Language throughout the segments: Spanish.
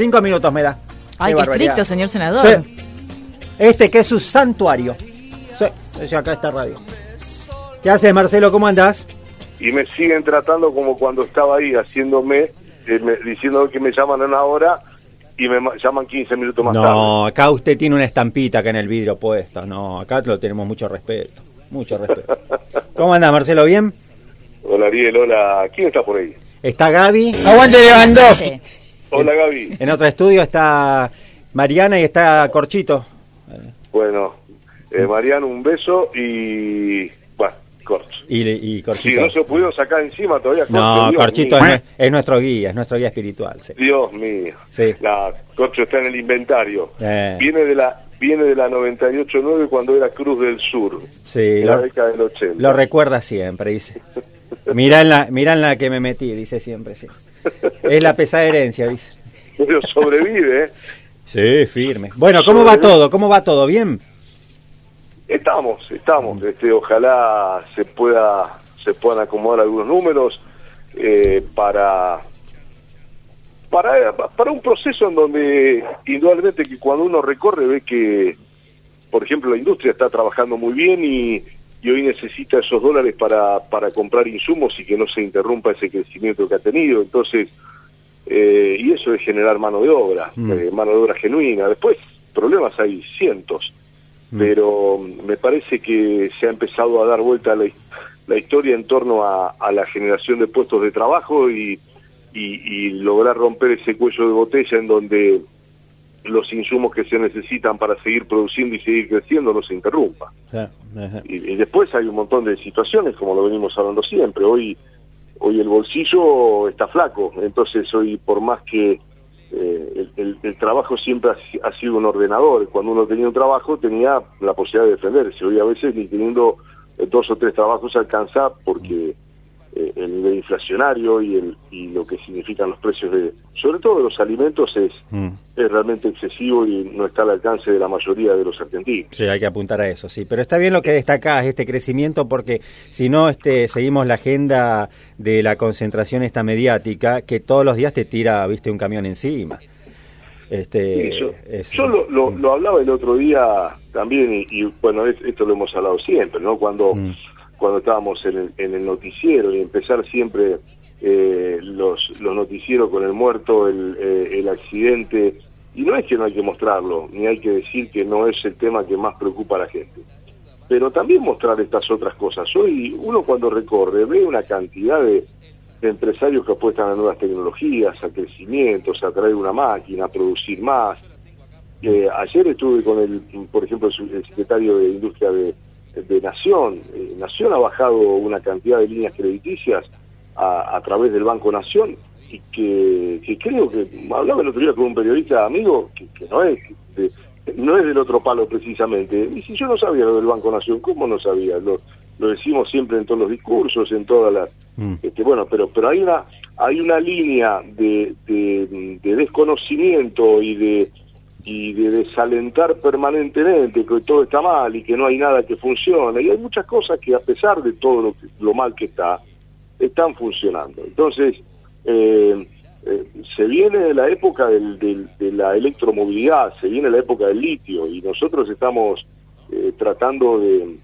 Cinco minutos me da. Ay, qué, estricto, señor senador. Sí. Este que es su santuario. Sí, acá está radio. ¿Qué haces, Marcelo? ¿Cómo andás? Y me siguen tratando como cuando estaba ahí, haciéndome, eh, me- diciendo que me llaman en una hora y me ma- llaman 15 minutos más tarde. No, acá usted tiene una estampita acá en el vidrio puesto. No, acá lo tenemos mucho respeto. Mucho respeto. ¿Cómo anda, Marcelo? ¿Bien? Hola Ariel, hola. ¿Quién está por ahí? Está Gaby. Aguante Lewandowski. Hola Gaby. En otro estudio está Mariana y está Corchito. Bueno, eh, Mariano, un beso y... Bueno. Y, y Si Corchito. no se pudieron sacar encima todavía. Corcho, No, Dios Corchito es, es nuestro guía, es nuestro guía espiritual. sí. Dios mío. Sí. La, Corcho está en el inventario. Eh. Viene de la viene de la 98-9 cuando era Cruz del Sur. Sí, la lo, década del 80. lo recuerda siempre, dice. Mirá en, la, mirá en la que me metí, dice siempre, sí. Es la pesada herencia, dice. Pero sobrevive, ¿eh? Sí, firme. Bueno, ¿cómo va todo? ¿Cómo va todo? ¿Bien? Estamos, estamos. Este, ojalá se pueda se puedan acomodar algunos números eh, para para para un proceso en donde indudablemente que cuando uno recorre ve que por ejemplo la industria está trabajando muy bien y, y hoy necesita esos dólares para para comprar insumos y que no se interrumpa ese crecimiento que ha tenido entonces eh, y eso es generar mano de obra Mm. eh, mano de obra genuina después problemas hay cientos Mm. pero me parece que se ha empezado a dar vuelta la, la historia en torno a, a la generación de puestos de trabajo y, y- y lograr romper ese cuello de botella en donde los insumos que se necesitan para seguir produciendo y seguir creciendo no se interrumpa. Y, y después hay un montón de situaciones, como lo venimos hablando siempre. Hoy, hoy el bolsillo está flaco, entonces hoy por más que eh, el, el- el trabajo siempre ha, si- ha sido un ordenador. Cuando uno tenía un trabajo tenía la posibilidad de defenderse. Hoy a veces ni teniendo eh, dos o tres trabajos alcanza porque eh, el nivel inflacionario y, el, y lo que significan los precios de, sobre todo de los alimentos, es, Mm. es realmente excesivo y no está al alcance de la mayoría de los argentinos. Sí, hay que apuntar a eso, sí. Pero está bien lo que destacás, este crecimiento, porque si no este, seguimos la agenda de la concentración esta mediática, que todos los días te tira, viste, un camión encima. Este, Sí, yo, es- yo lo, lo- lo hablaba el otro día también y, y, bueno, es- esto lo hemos hablado siempre, ¿no? Cuando, Mm. Cuando estábamos en el, en el noticiero y empezar siempre eh, los, los noticieros con el muerto, el, eh, el accidente, y no es que no hay que mostrarlo, ni hay que decir que no es el tema que más preocupa a la gente, pero también mostrar estas otras cosas. Hoy uno cuando recorre ve una cantidad de, empresarios que apuestan a nuevas tecnologías, a crecimientos, a traer una máquina, a producir más. Eh, ayer estuve con el, por ejemplo, el secretario de Industria de, de Nación. Eh, Nación ha bajado una cantidad de líneas crediticias a, a través del Banco Nación y que, que creo que hablaba el otro día con un periodista amigo que, que no es de- no es del otro palo precisamente. Y si yo no sabía lo del Banco Nación, ¿cómo no sabía? Lo, lo decimos siempre en todos los discursos, en todas las Mm. este, bueno, pero pero hay una hay una línea de, de, de desconocimiento y de y de desalentar permanentemente que todo está mal y que no hay nada que funcione y hay muchas cosas que a pesar de todo lo, que- lo mal que está están funcionando. Entonces eh, eh, se viene la época del- del- de la electromovilidad, se viene la época del litio y nosotros estamos eh, tratando de,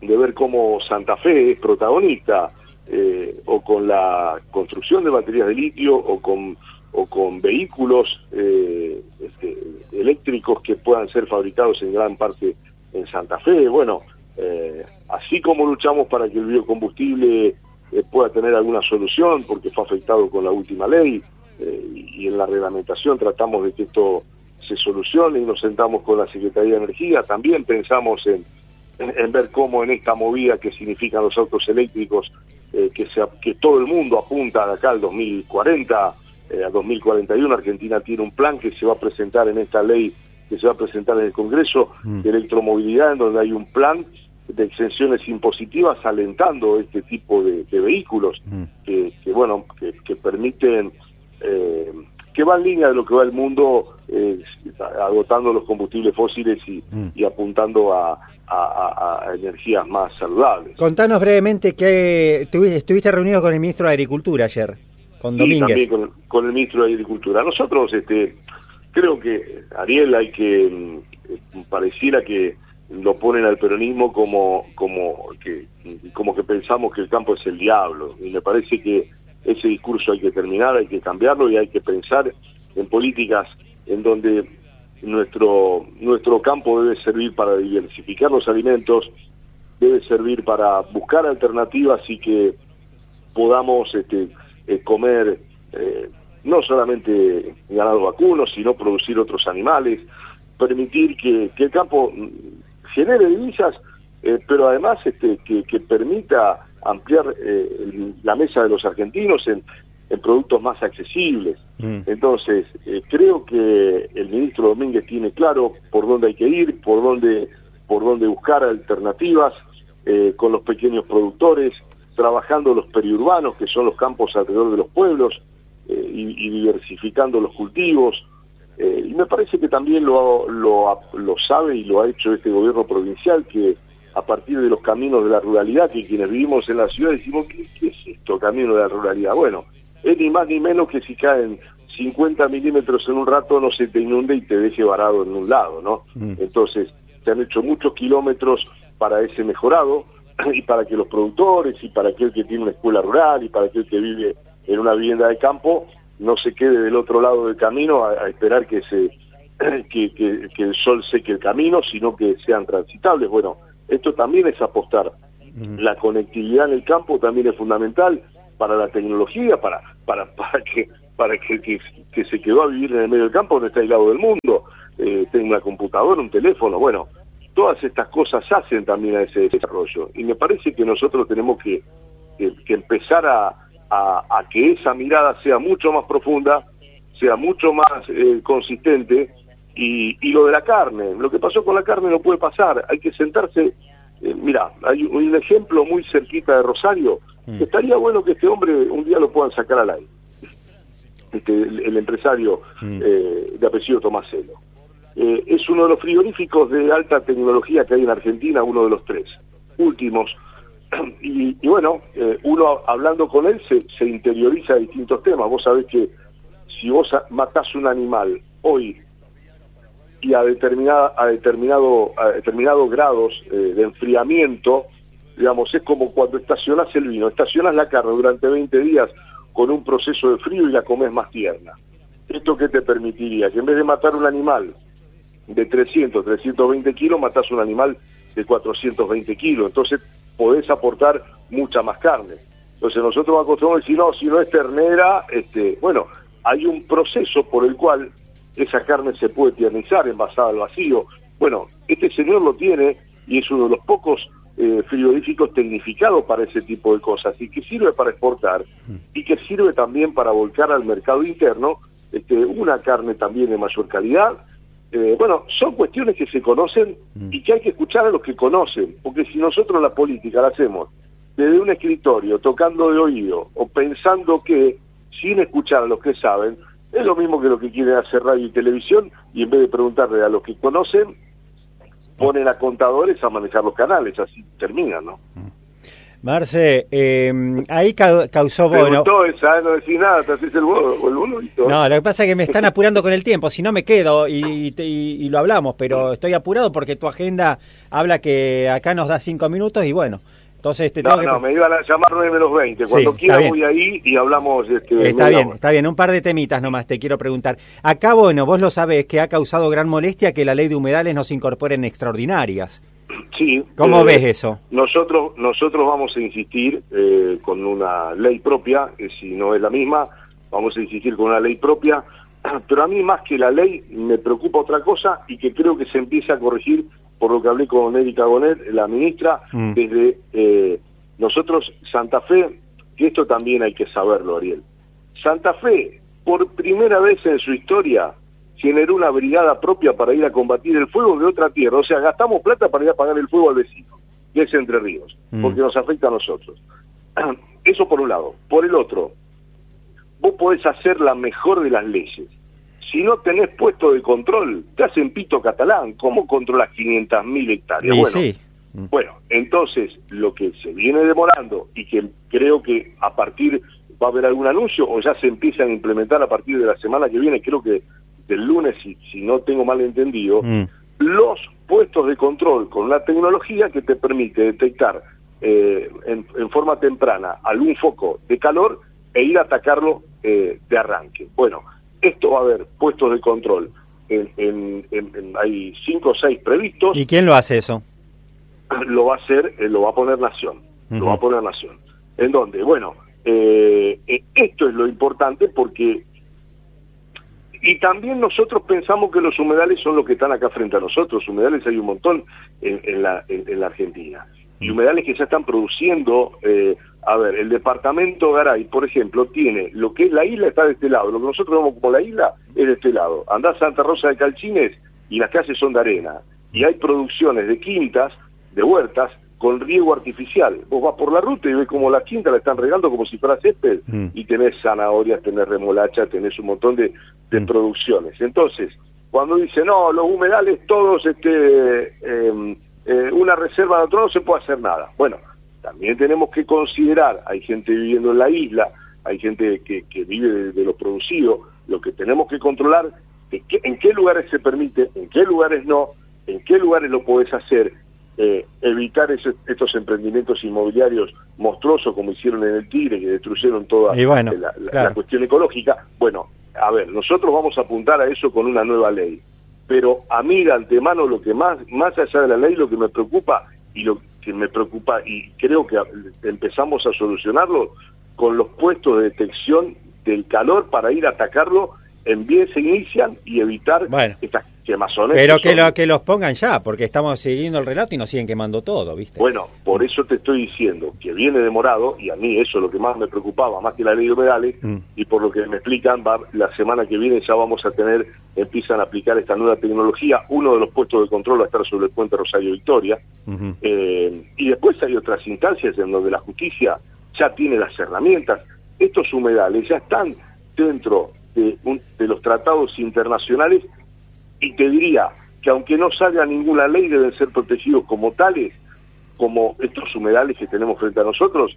de ver cómo Santa Fe es protagonista eh, o con la construcción de baterías de litio o con o con vehículos eh, este, eléctricos que puedan ser fabricados en gran parte en Santa Fe. Bueno, eh, así como luchamos para que el biocombustible eh, pueda tener alguna solución, porque fue afectado con la última ley, eh, y en la reglamentación tratamos de que esto se solucione y nos sentamos con la Secretaría de Energía, también pensamos en, en, ver cómo en esta movida que significan los autos eléctricos, que, se, que todo el mundo apunta de acá al 2040, eh, a 2041, Argentina tiene un plan que se va a presentar en esta ley, que se va a presentar en el Congreso Mm. de electromovilidad, en donde hay un plan de exenciones impositivas alentando este tipo de, de vehículos Mm. que, que, bueno que, que permiten eh, que va en línea de lo que va el mundo eh, agotando los combustibles fósiles y, Mm. y apuntando a, a- energías más saludables. Contanos brevemente que estuviste reunido con el ministro de Agricultura ayer. Con Domínguez. Y también con, el ministro de Agricultura. Nosotros, este, creo que Ariel hay que, mm, pareciera que lo ponen al peronismo como, como, que, como que pensamos que el campo es el diablo. Y me parece que ese discurso hay que terminar, hay que cambiarlo y hay que pensar en políticas en donde nuestro, nuestro campo debe servir para diversificar los alimentos, debe servir para buscar alternativas y que podamos este, eh, comer eh, no solamente ganado vacuno, sino producir otros animales, permitir que, el campo genere divisas, eh, pero además este, que, permita ampliar la mesa de los argentinos en, en productos más accesibles. Mm. Entonces, creo que el ministro Domínguez tiene claro por dónde hay que ir, por dónde, por dónde buscar alternativas con los pequeños productores, trabajando los periurbanos, que son los campos alrededor de los pueblos, eh, y, diversificando los cultivos. Eh, y me parece que también lo, lo, lo sabe y lo ha hecho este gobierno provincial, que a partir de los caminos de la ruralidad, que quienes vivimos en la ciudad decimos, ¿qué, qué es esto, camino de la ruralidad? Bueno, es ni más ni menos que si caen 50 milímetros en un rato no se te inunde y te deje varado en un lado, ¿no? Mm. Entonces, se han hecho muchos kilómetros para ese mejorado, y para que los productores y para aquel que tiene una escuela rural y para aquel que vive en una vivienda de campo no se quede del otro lado del camino a, esperar que se que, que, el sol seque el camino, sino que sean transitables. Bueno, esto también es apostar. La conectividad en el campo también es fundamental para la tecnología, para para para que para que, que, se quedó a vivir en el medio del campo no está aislado del mundo, eh, tenga una computadora, un teléfono, bueno, todas estas cosas hacen también a ese desarrollo. Y me parece que nosotros tenemos que, que, empezar a, a, que esa mirada sea mucho más profunda, sea mucho más eh, consistente. Y, y, lo de la carne, lo que pasó con la carne no puede pasar. Hay que sentarse. Eh, mira, hay un ejemplo muy cerquita de Rosario. Mm. Estaría bueno que este hombre un día lo puedan sacar al aire. Este, el, empresario mm. eh, de apellido Tomaselo. Eh, es uno de los frigoríficos de alta tecnología que hay en Argentina, uno de los tres últimos. Y, bueno, eh, uno hablando con él se, se interioriza de distintos temas. Vos sabés que si vos matás un animal hoy y a, determinada, a, determinado, a determinados grados eh, de enfriamiento, digamos, es como cuando estacionás el vino, estacionás la carne durante 20 días con un proceso de frío y la comes más tierna. ¿Esto qué te permitiría? Que en vez de matar un animal de 300, 320 kilos, matás un animal de 420 kilos. Entonces podés aportar mucha más carne. Entonces nosotros acostumbramos a decir, no, si no es ternera, este, bueno, hay un proceso por el cual esa carne se puede tiernizar envasada al vacío. Bueno, este señor lo tiene y es uno de los pocos eh, frigoríficos tecnificados para ese tipo de cosas y que sirve para exportar y que sirve también para volcar al mercado interno este, una carne también de mayor calidad eh, bueno, son cuestiones que se conocen y que hay que escuchar a los que conocen, porque si nosotros la política la hacemos desde un escritorio, tocando de oído o pensando que sin escuchar a los que saben, es lo mismo que lo que quieren hacer radio y televisión y en vez de preguntarle a los que conocen, ponen a contadores a manejar los canales, así terminan, ¿no? Marce, eh, ahí causó... Bueno, esa, no decís nada, te haces el, el No, lo que pasa es que me están apurando con el tiempo, si no me quedo y, y, lo hablamos, pero estoy apurado porque tu agenda habla que acá nos da cinco minutos y bueno, entonces te no, tengo no, me iban a llamar 9 menos 20, cuando quiera voy ahí y hablamos... Este, está bien, está bien, un par de temitas nomás te quiero preguntar. Acá, bueno, vos lo sabés que ha causado gran molestia que la ley de humedales nos incorpore en extraordinarias. Sí. ¿Cómo eh, ves eso? Nosotros, nosotros vamos a insistir eh, con una ley propia, si no es la misma, vamos a insistir con una ley propia, pero a mí más que la ley me preocupa otra cosa y que creo que se empieza a corregir por lo que hablé con Erika Gonet, la ministra, mm. desde eh, nosotros, Santa Fe, que esto también hay que saberlo, Ariel. Santa Fe, por primera vez en su historia, generó una brigada propia para ir a combatir el fuego de otra tierra. O sea, gastamos plata para ir a pagar el fuego al vecino, que es Entre Ríos, mm. porque nos afecta a nosotros. Eso por un lado. Por el otro, vos podés hacer la mejor de las leyes. Si no tenés puesto de control, te hacen pito catalán. ¿Cómo controlas 500.000 hectáreas? bueno, sí. Mm. bueno, entonces lo que se viene demorando y que creo que a partir va a haber algún anuncio o ya se empiezan a implementar a partir de la semana que viene, creo que del lunes, si, si no tengo mal entendido, mm. los puestos de control con la tecnología que te permite detectar eh, en, forma temprana algún foco de calor e ir a atacarlo eh, de arranque. Bueno, esto va a haber puestos de control. En, hay cinco o seis previstos. ¿Y quién lo hace eso? Lo va a hacer, eh, lo va a poner Nación. Lo va a poner Nación. ¿En dónde? Bueno, esto es lo importante porque y también nosotros pensamos que los humedales son los que están acá frente a nosotros. Humedales hay un montón en, la, en, la Argentina. Y mm. humedales que ya están produciendo, eh, a ver, el departamento Garay, por ejemplo, tiene lo que es la isla está de este lado, lo que nosotros vemos como la isla es de este lado. Andás a Santa Rosa de Calchines y las calles son de arena. Y hay producciones de quintas, de huertas, con riego artificial. Vos vas por la ruta y ves como la quinta la están regando como si fuera césped mm. y tenés zanahorias, tenés remolacha, tenés un montón de, mm. producciones. Entonces, cuando dice, no, los humedales todos, este, em, eh, una reserva de otro no se puede hacer nada. Bueno, también tenemos que considerar, hay gente viviendo en la isla, hay gente que, vive de, lo producido, lo que tenemos que controlar es en qué lugares se permite, en qué lugares no, en qué lugares lo podés hacer, eh, evitar estos emprendimientos inmobiliarios monstruosos como hicieron en el Tigre, que destruyeron toda la, cuestión ecológica. Bueno, a ver, nosotros vamos a apuntar a eso con una nueva ley, pero a mí de antemano lo que más, más allá de la ley, lo que me preocupa y lo que me preocupa y creo que empezamos a solucionarlo con los puestos de detección del calor para ir a atacarlo en bien se inician y evitar estas Pero que, lo, que los pongan ya, porque estamos siguiendo el relato y nos siguen quemando todo, ¿viste? Bueno, por eso te estoy diciendo que viene demorado, y a mí eso es lo que más me preocupaba, más que la ley de humedales, mm. y por lo que me explican, va, la semana que viene ya vamos a tener, empiezan a aplicar esta nueva tecnología, uno de los puestos de control va a estar sobre el puente Rosario Victoria, eh, y después hay otras instancias en donde la justicia ya tiene las herramientas, estos humedales ya están dentro de, de los tratados internacionales y te diría que aunque no salga ninguna ley deben ser protegidos como tales, como estos humedales que tenemos frente a nosotros,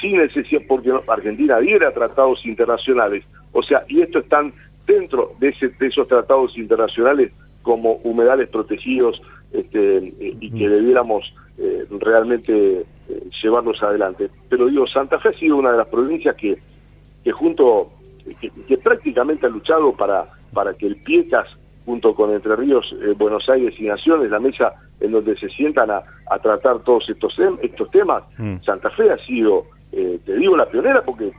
sin necesidad, porque Argentina diera tratados internacionales, o sea, y esto están dentro de, ese, de esos tratados internacionales como humedales protegidos este, y que debiéramos eh, realmente eh, llevarlos adelante. Pero digo, Santa Fe ha sido una de las provincias que, que junto que, prácticamente ha luchado para, para que el PIECAS, junto con Entre Ríos, eh, Buenos Aires y Naciones, la mesa en donde se sientan a, tratar todos estos, estos temas, mm. Santa Fe ha sido, eh, te digo, la pionera porque,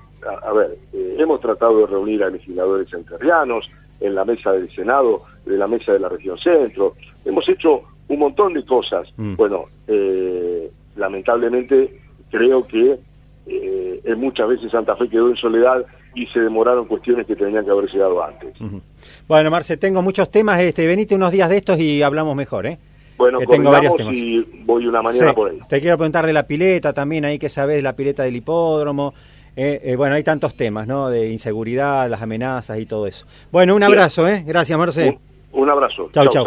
a, ver, eh, hemos tratado de reunir a legisladores enterrianos en la mesa del Senado, de la mesa de la región centro, hemos hecho un montón de cosas. Mm. Bueno, lamentablemente creo que muchas veces Santa Fe quedó en soledad y se demoraron cuestiones que tenían que haber llegado antes. Bueno, Marce, tengo muchos temas, este, venite unos días de estos y hablamos mejor, ¿eh? Bueno, que tengo varios temas. y voy una mañana por ahí. Te quiero preguntar de la pileta también, ahí que sabes de la pileta del hipódromo. Eh, eh, bueno, hay tantos temas, ¿no? De inseguridad, las amenazas y todo eso. Bueno, un abrazo, ¿eh? Gracias, Marce. Un, abrazo. Chao, chao.